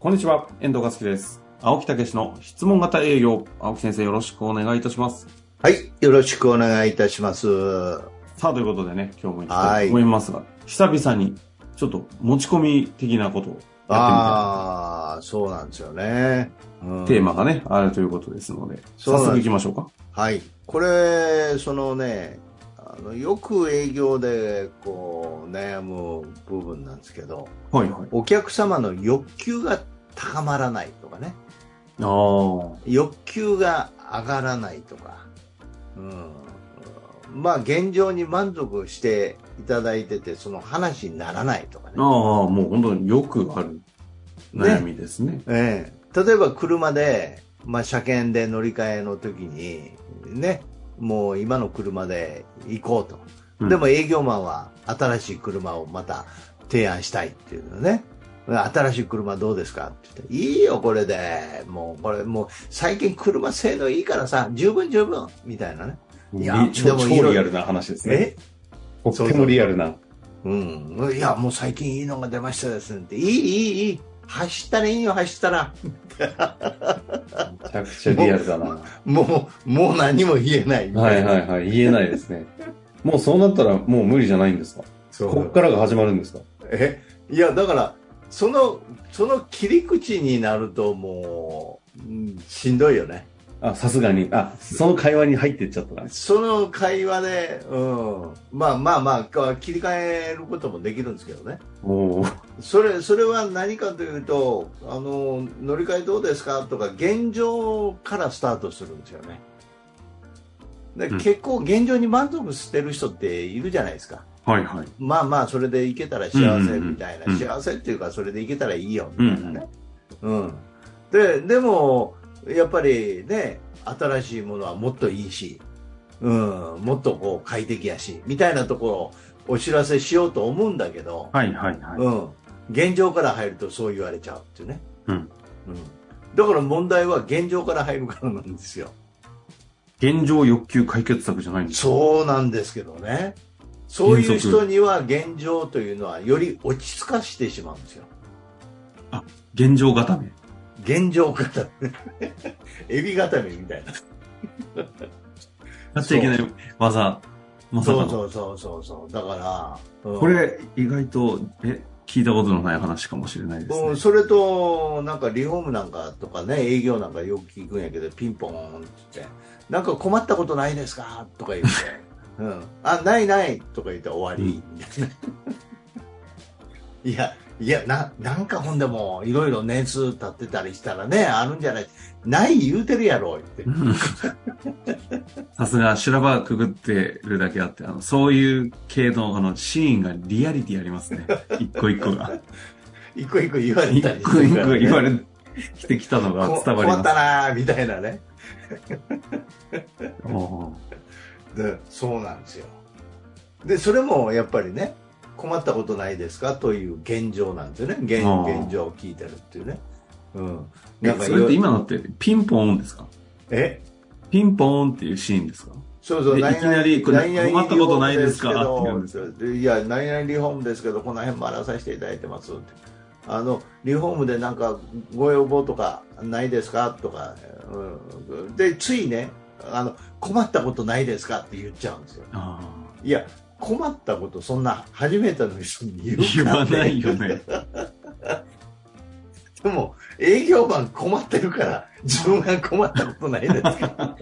こんにちは、遠藤和樹です。青木武の質問型営業。青木先生よろしくお願いいたします。はい、よろしくお願いいたします。さあ、ということでね、今日も行きたいと思いますが、久々にちょっと持ち込み的なことをやってみたいああ、そうなんですよね。うんテーマがね、あるということですので、早速行きましょうか。はい。これ、そのね、あのよく営業でこう悩む部分なんですけど、はいはい。お客様の欲求が高まらないとかね。欲求が上がらないとか、うん、まあ現状に満足していただいてて、その話にならないとかね。ああ、もう本当によくある悩みですね。ええ、例えば車で、まあ、車検で乗り換えの時に、ね、もう今の車で行こうと。うんでも営業マンは新しい車をまた提案したいっていうのね。新しい車どうですかって言って、いいよ、これで。もう、これ、もう、最近車性能いいからさ、十分十分みたいなね。いや超でもい超リアルな話ですね。え？とってもリアルな。うん。いや、もう最近いいのが出ましたですねって。いい、いい、いい。走ったらいいよ、走ったら。めちゃくちゃリアルだな。もう、もう何も言えないみはいたいな。はいはい。言えないですね。もうそうなったらもう無理じゃないんですか？そうこっからが始まるんですか？え？いやだからそのその切り口になるともう、うんしんどいよねあ、さすがに。あ、その会話に入ってっちゃったな。その会話で、うん、まあまあまあか切り替えることもできるんですけどねおーそれそれは何かというとあの乗り換えどうですかとか現状からスタートするんですよねで、うん結構現状に満足してる人っているじゃないですかはいはい。まあまあ、それでいけたら幸せみたいな、うんうんうん幸せっていうか、それでいけたらいいよみたいなね。うん。で、でも、やっぱりね、新しいものはもっといいし、うん、もっとこう快適やし、みたいなところをお知らせしようと思うんだけど、はいはいはい。うん。現状から入るとそう言われちゃうっていうね。うん。うん。だから問題は現状から入るからなんですよ。現状欲求解決策じゃないんですか？そうなんですけどね。そういう人には現状というのはより落ち着かしてしまうんですよ。現状固め。現状固め。エビ固めみたいな。やっちゃいけない技。まさかの。そうそうそうそう。だから、うんこれ意外と、え、聞いたことのない話かもしれないですねうん。それと、なんかリフォームなんかとかね、営業なんかよく聞くんやけど、ピンポーンって言って、なんか困ったことないですかとか言って、うん。あ、ないないとか言って終わり。いや、いや、な、なんかほんでも、いろいろ年数経ってたりしたらね、あるんじゃないない言うてるやろ、って。うんさすが修羅場くぐってるだけあって、あの、そういう系のあのシーンがリアリティありますね。一個一個が。一個一個言われ一たり個一個言われれてきたのが伝わり困ます。ったなーみたいなね。でそうなんですよでそれもやっぱりね困ったことないですかという現状なんですよね。現現状を聞いてるっていうね。うん。えなんかそれって今のってピンポーンですか？え？ピンポーンっていうシーンですか？そうそう。いきなり困ったことないですか？って言うんけどいや何々リフォームですけどこの辺回らさせていただいてますって。あのリフォームでなんかご要望とかないですか？とか、うん、でついねあの困ったことないですか？って言っちゃうんですよ。あ。いや、困ったこと、そんな初めての人に言わないよね。でも、営業マン困ってるから、自分が困ったことないですか？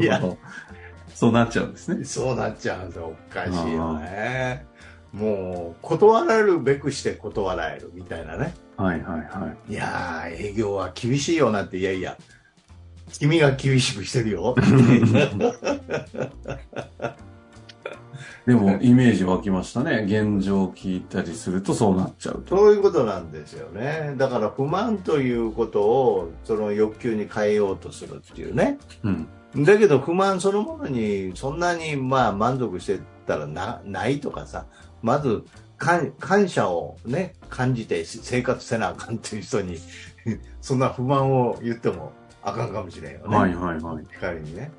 い やなるほど。そうなっちゃうんですね。そうなっちゃうんですよ。おかしいよね。もう、断られるべくして断られるみたいなね。はいはいはい。いやー、営業は厳しいよなって、いやいや、君が厳しくしてるよ。でも、イメージ湧きましたね。現状を聞いたりするとそうなっちゃうと。そういうことなんですよね。だから不満ということをその欲求に変えようとするっていうね。うん。だけど不満そのものにそんなにまあ満足してたらなないとかさ、まず感感謝をね、感じて生活せなあかんっていう人に、そんな不満を言ってもあかんかもしれんよね。はいはいはい。仮にね。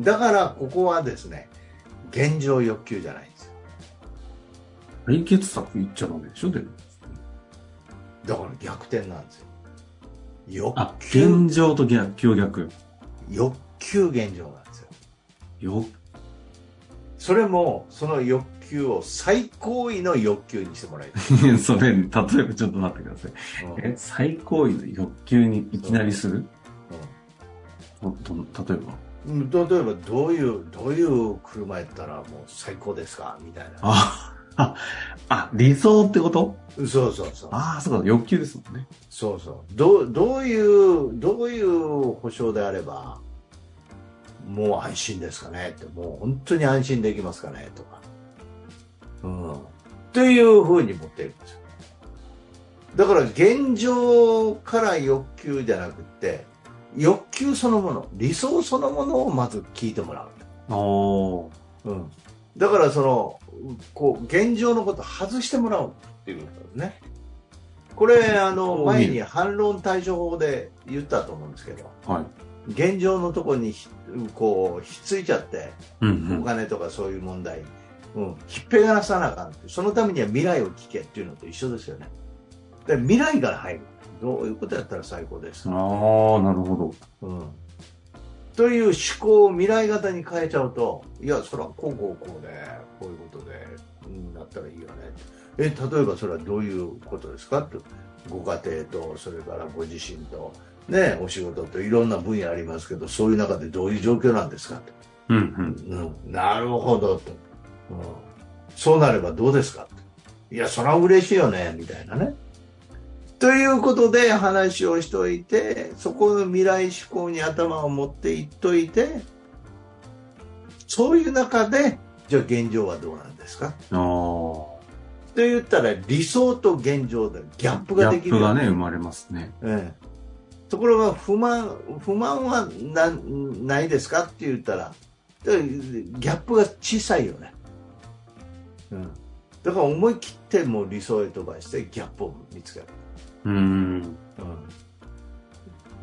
だからここはですね、現状欲求じゃないんですよ。解決策言っちゃダメでしょでも。だから逆転なんですよ。欲あ、求、現状と逆境逆。欲求現状なんですよ。よ、それも、その欲求を最高位の欲求にしてもらいたい。それ、例えばちょっと待ってください。うんえ、最高位の欲求にいきなりする？例えば？うん例えばどういうどういう車やったらもう最高ですか？みたいな。あ、あ、あ、理想ってこと？そうそうそう。ああ、そうか、欲求ですもんね。そうそう。どうどういうどういう保証であればもう安心ですかね？ってもう本当に安心できますかね？とか。うん。っていうふうに持っているんです。よだから現状から欲求じゃなくて欲求そのもの理想そのものをまず聞いてもらうおー。うん、だからそのこう現状のことを外してもらうっていうことですね。これあの前に反論対処法で言ったと思うんですけどはい。現状のところにひこうひっついちゃってうんお金とかそういう問題、うん、ひっぺがらさなあかんそのためには未来を聞けっていうのと一緒ですよね。で未来から入るどういうことやったら最高ですうん。ああ、なるほど。うんという思考を未来型に変えちゃうと、いや、それはこうこうこうで、こういうことで、うん、なったらいいよね。え、例えばそれはどういうことですか？と。ご家庭と、それからご自身と、ね、お仕事といろんな分野ありますけど、そういう中でどういう状況なんですか？と。うんうん。うん、なるほどと、うん。そうなればどうですか？と。いや、それは嬉しいよね、みたいなね。ということで話をしといて、そこの未来志向に頭を持っていっといて、そういう中で、じゃあ現状はどうなんですか？ああ。と言ったら理想と現状でギャップギャができる。ップがね、生まれますね。ええ、ところが不満不満はなないですか？って言ったらギャップが小さいよね、うん、だから思い切ってもう理想へ飛ばしてギャップを見つける、うーん。うん、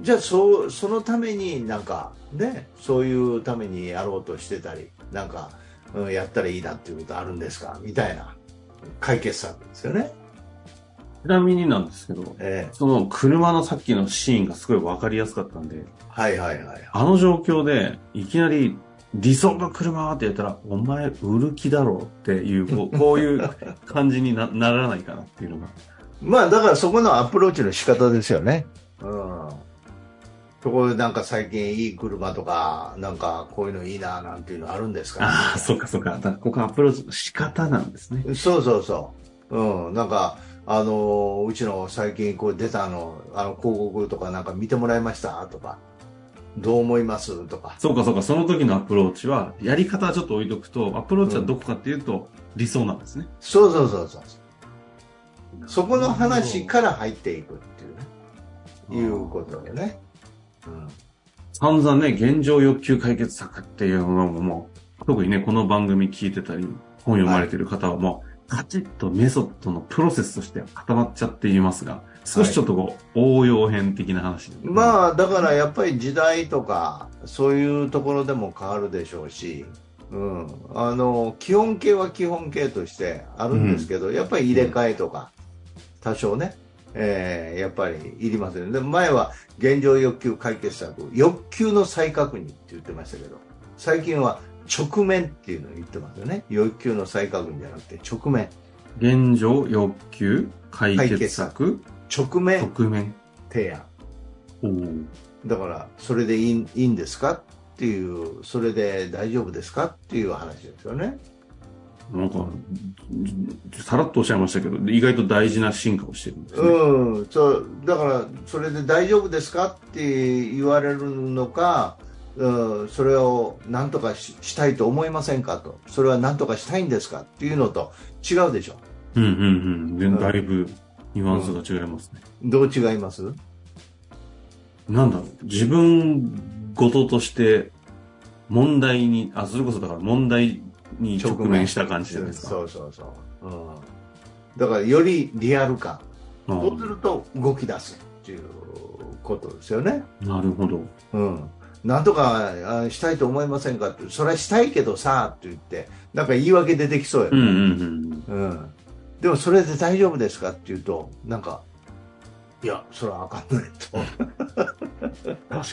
じゃあそうそのためになんかねそういうためにやろうとしてたりなんか、うん、やったらいいなっていうことあるんですかみたいな解決策ですよね、ちなみになんですけど、ええ、その車のさっきのシーンがすごいわかりやすかったんで、はいはいはいあの状況で、いきなり理想の車って言ったら、お前売る気だろうっていう、こうこういう感じになならないかなっていうのが。まあだからそこのアプローチの仕方ですよね。うん。そこでなんか最近いい車とか、なんかこういうのいいななんていうのあるんですか、ああ、そっかそっか。だからここアプローチの仕方なんですね。そうそうそう。うん。なんか、あのうちの最近こう出たの、あの広告とかなんか見てもらいました？とか、どう思います？とか。そうかそうか、その時のアプローチは、やり方はちょっと置いとくと、アプローチはどこかっていうと、理想なんですね。そうそうそうそう。そこの話から入っていくっていうね。いうことでね。うん。散々ね、現状欲求解決策っていうのももう、特にね、この番組聞いてたり、本読まれてる方はもう、カチッとメソッドのプロセスとして固まっちゃっていますが、少しちょっとこう、応用編的な話。まあだからやっぱり時代とかそういうところでも変わるでしょうし、うん、あの基本形は基本形としてあるんですけど、やっぱり入れ替えとか多少ね、えーやっぱりいりますよね。で前は現状欲求解決策欲求の再確認って言ってましたけど最近は直面っていうのを言ってますよね。欲求の再確認じゃなくて直面。現状欲求解決策？直面。側面。提案。だからそれでいいいいんですか？っていうそれで大丈夫ですか？っていう話ですよねなんか、さらっとおっしゃいましたけど、意外と大事な進化をしてるんですね。うん。そうだからそれで大丈夫ですか？って言われるのか、うん、それを何とかししたいと思いませんか？と。それは何とかしたいんですか？っていうのと違うでしょ。うんうんうん。でだいぶニュアンスが違いますね。どう違います？なんだろう、自分ごととして問題に、あ、それこそだから問題に直面した感じじゃないですか。そうそうそう、うん、だからよりリアル感うんそうすると動き出すっていうことですよねなるほど。うん、なんとかあしたいと思いませんかって、それはしたいけどさって言って、なんか言い訳出てきそうやね、うんうんうん。うんでもそれで大丈夫ですかって言うと、なんか、いや、それはあかんない確か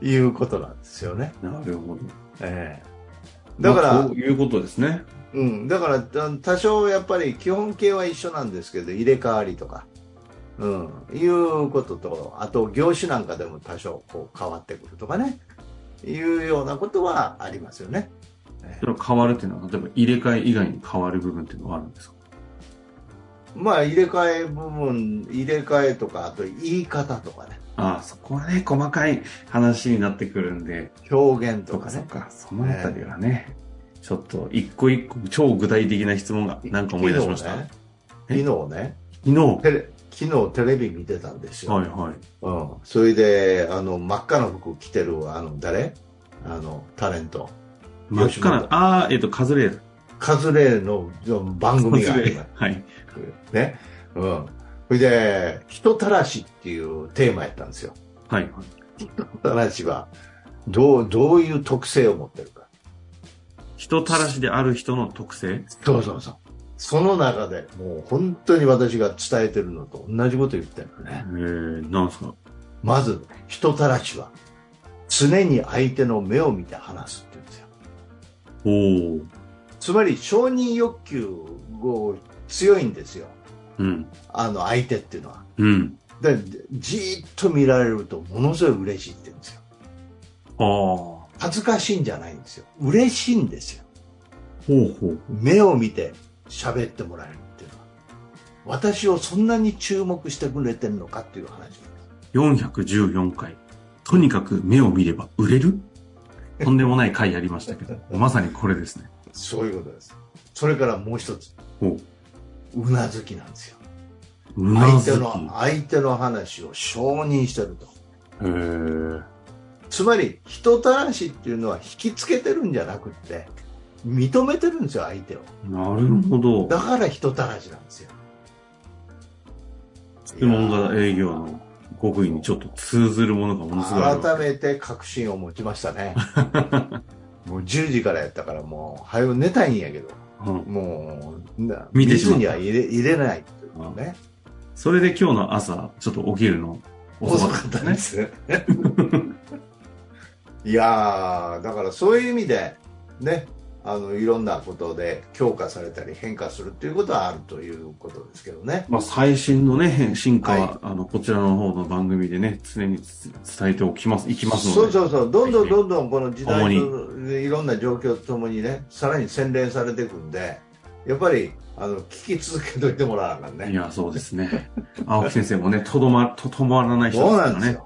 と いうことなんですよね。に。なるほど。ええだから、まあこういうことですね。うん、だからあ多少やっぱり基本形は一緒なんですけど入れ替わりとか、うん、いうこととあと業種なんかでも多少こう変わってくるとかね。いうようなことはありますよね。それは変わるっていうのは、例えば入れ替え以外に変わる部分っていうのはあるんですか？まあ入れ替え部分入れ替えとかあと言い方とかね。ああ、そこはね、細かい話になってくるんで、表現とかね。とかそっか、そのあたりはね、ちょっと一個一個超具体的な質問がなんか思い出しました。昨え日ね。昨日ね。昨日？テレ昨日テレビ見てたんですよ、はいはい。うん、それであの真っ赤な服着てるあの誰？あのタレント。真っ赤な、ああ、えっ、と、カズレーザカズレーの番組があります。はい。ね。うん。それで、人たらしっていうテーマやったんですよ。はいはい。人たらしは、どう、どういう特性を持ってるか。人たらしである人の特性？そうそうそう。その中で、もう本当に私が伝えてるのと同じこと言ってるのえね。ー、なんですか？まず、人たらしは、常に相手の目を見て話すって言うんですよ。おお。つまり、承認欲求を強いんですよ。うん。あの相手っていうのは。うん。でじーっと見られるとものすごい嬉しいって言うんですよ。あ恥ずかしいんじゃないんですよ。嬉しいんですよ。うほう。目を見て喋ってもらえるっていうのは。私をそんなに注目してくれてるのかっていう話です。414回。とにかく目を見れば売れる？とんでもない回やりましたけど、まさにこれですね。そういうことです。それからもう一つ、おうなずきなんですよ。相手の、相手の話を承認してると。へーつまり、人たらしっていうのは引きつけてるんじゃなくって、認めてるんですよ、相手を。なるほど。だから人たらしなんですよ。質問型営業の極意にちょっと通ずるものがものすごい。改めて確信を持ちましたね。もう10時からやったからもう、早く寝たいんやけど、うん。もう、な見てしまった。水には入れ入れないっていうね。それで今日の朝、ちょっと起きるの遅遅かかったたです。すね。いやー、だからそういう意味で、ね、あの、いろんなことで強化されたり変化するっていうことはあるということですけどね。まあ、最新のね、変進化は、はいあの、こちらの方の番組でね、常につ伝えておきます、いきますので。そうそうそう、どんどんどんどんこの時代主といろんな状況とともにね、さらに洗練されていくんで、やっぱり、あの、聞き続けといてもらわなあかんね。いや、そうですね。青木先生もね、とどま、とどまらない人ですからね。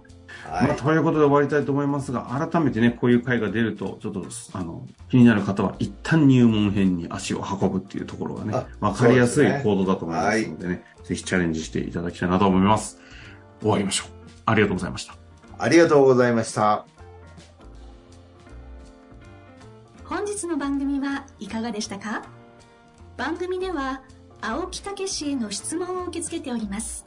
はい。まあ、ということで終わりたいと思いますが、改めてね、こういう回が出ると、ちょっと、あの、気になる方は、一旦入門編に足を運ぶっていうところがねあ、わかりやすい行動だと思いますのでね、ぜひチャレンジしていただきたいなと思います。終わりましょう。ありがとうございました。ありがとうございました。本日の番組はいかがでしたか？番組では青木武氏への質問を受け付けております